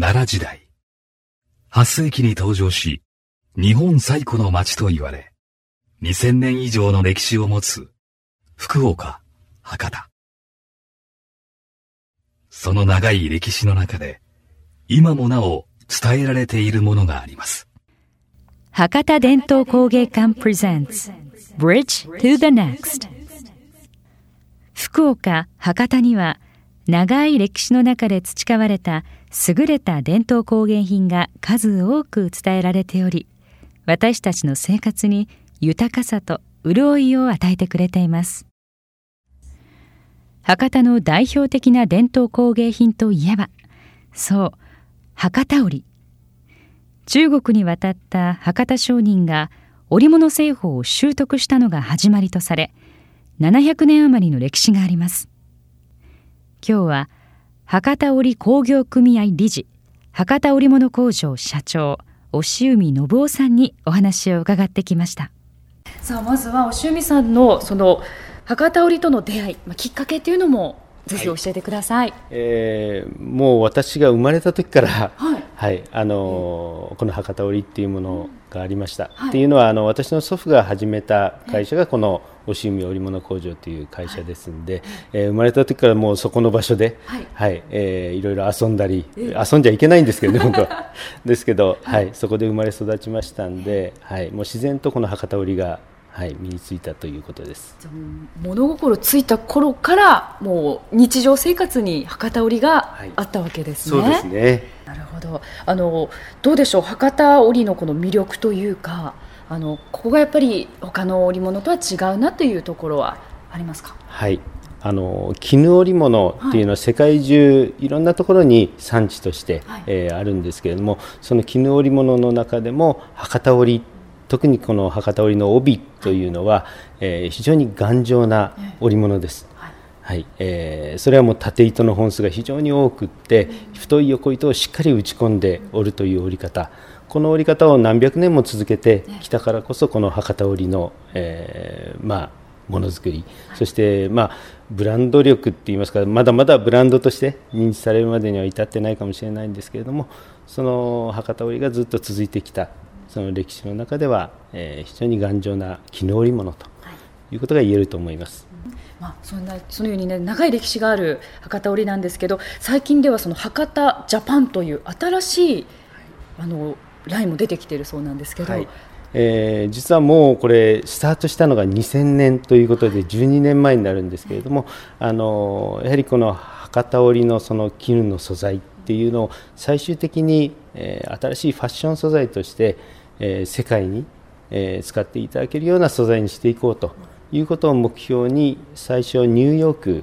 奈良時代。8世紀に登場し、日本最古の町と言われ、2000年以上の歴史を持つ福岡、博多。その長い歴史の中で、今もなお伝えられているものがあります。博多伝統工芸館 presents Bridge to the Next 福岡、博多には長い歴史の中で培われた優れた伝統工芸品が数多く伝えられており私たちの生活に豊かさと潤いを与えてくれています。博多の代表的な伝統工芸品といえばそう博多織。中国に渡った博多商人が織物製法を習得したのが始まりとされ700年余りの歴史があります。今日は博多織工業組合理事博多織物工場社長押海信夫さんにお話を伺ってきました。さあまずは押海さんのその博多織との出会い、まあ、きっかけっていうのもぜひ教えてください、はい、えー、もう私が生まれた時から、はい、はい、あのー、この博多織っていうものがありました。はい、っていうのはあの私の祖父が始めた会社がこの押海織物工場という会社ですんで、はい、えー、生まれた時からもうそこの場所で、はい。はいえー、いろいろ遊んだり、遊んじゃいけないんですけどね 本当は。ですけど、はい、そこで生まれ育ちましたんで、はい、もう自然とこの博多織がはい、身についたということです。物心ついた頃からもう日常生活に博多織があったわけですね、はい、そうですね。なるほど。あのどうでしょう博多織のこの魅力というかあのここがやっぱり他の織物とは違うなというところはありますか？はい。あの絹織物っていうのは世界中いろんなところに産地として、はい、えー、あるんですけれどもその絹織物の中でも博多織特にこの博多織の帯というのは、えー、非常に頑丈な織物です。はい。えー、それはもう縦糸の本数が非常に多くって太い横糸をしっかり打ち込んで織るという織り方この織り方を何百年も続けてきたからこそこの博多織の、えー、まあものづくり、そして、まあ、ブランド力っていいますかまだまだブランドとして認知されるまでには至ってないかもしれないんですけれどもその博多織がずっと続いてきた。その歴史の中では、えー、非常に頑丈な絹織物とい。うことが言えると思います。まあ、そんなそのようにね長い歴史がある博多織なんですけど最近ではその博多ジャパンという新しい。あのラインも出てきているそうなんですけど、はい、えー、実はもうこれスタートしたのが2000年ということで12年前になるんですけれども、あのやはりこの博多織のその絹の素材っていうのを最終的に、えー、新しいファッション素材としてえ世界に、え使っていただけるような素材にしていこうということを目標に最初ニューヨーク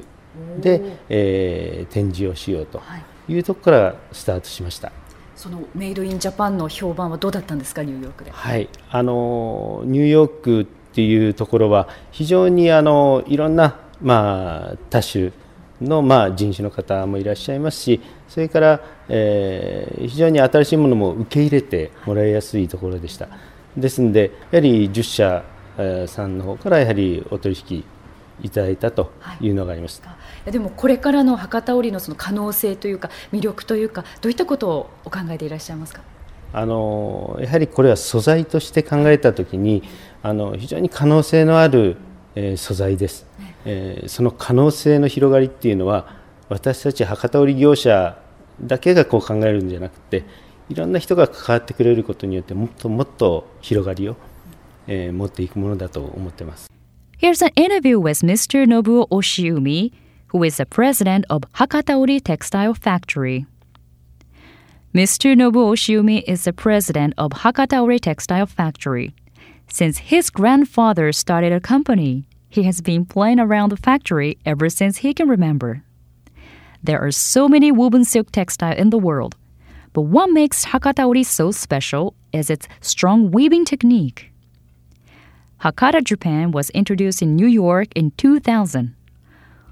で、えー、展示をしようとい。うところからスタートしました。そのメイドインジャパンの評判はどうだったんですかニューヨークで？はいあのニューヨークっていうところは非常にあのいろんなまあ多種の、まあ、人種の方もいらっしゃいますしそれから、えー、非常に新しいものも受け入れてもらいやすいところでしたですのでやはり10社さんの方からやはりお取引いただいたというのがありました、はい、でもこれからの博多織のその可能性というか魅力というかどういったことをお考えていらっしゃいますか？あのやはりこれは素材として考えたときにあの非常に可能性のある、えー、素材です。えー、その可能性の広がりっていうのは私たち博多織業者だけがこう考えるんじゃなくていろんな人が関わってくれることによってもっともっと広がりを、えー、持っていくものだと思っています。Here's an interview with Mr. Nobuo Oshiumi, who is the president of Hakataori Textile Factory. Mr. Nobuo Oshiumi is the president of Hakataori Textile Factory. Since his grandfather started a company, He has been playing around the factory ever since he can remember. There are so many woven silk textile in the world, but what makes Hakataori so special is its strong weaving technique. Hakata Japan was introduced in New York in 2000.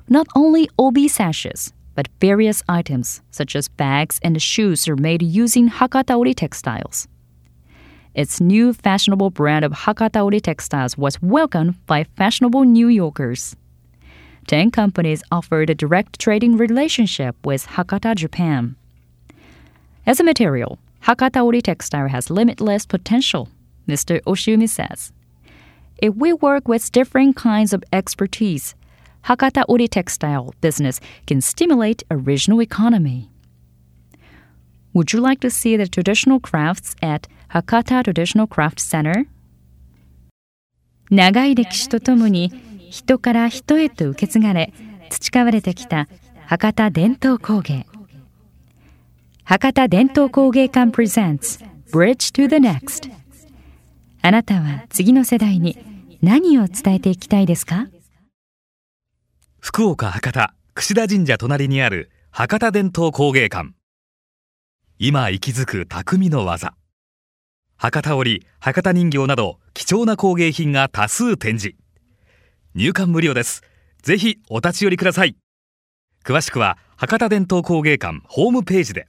Not only obi sashes, but various items such as bags and shoes are made using Hakata Ori textiles. Its new fashionable brand of Hakata Ori textiles was welcomed by fashionable New Yorkers. Ten companies offered a direct trading relationship with Hakata Japan. As a material, Hakata Ori textile has limitless potential, Mr. Oshiumi says. If we work with different kinds of expertise, Hakata Ori textile business can stimulate a regional economy. Would you like to see the traditional crafts at Hakata Traditional Craft Center? 長い歴史とともに人から人へと受け継がれ培われてきた博多伝統工芸博多伝統工芸館 presents Bridge to the Next あなたは次の世代に何を伝えていきたいですか？福岡博多櫛田神社隣にある博多伝統工芸館。今息づく匠の技。博多織博多人形など貴重な工芸品が多数展示。入館無料です。ぜひお立ち寄りください。詳しくは博多伝統工芸館ホームページで。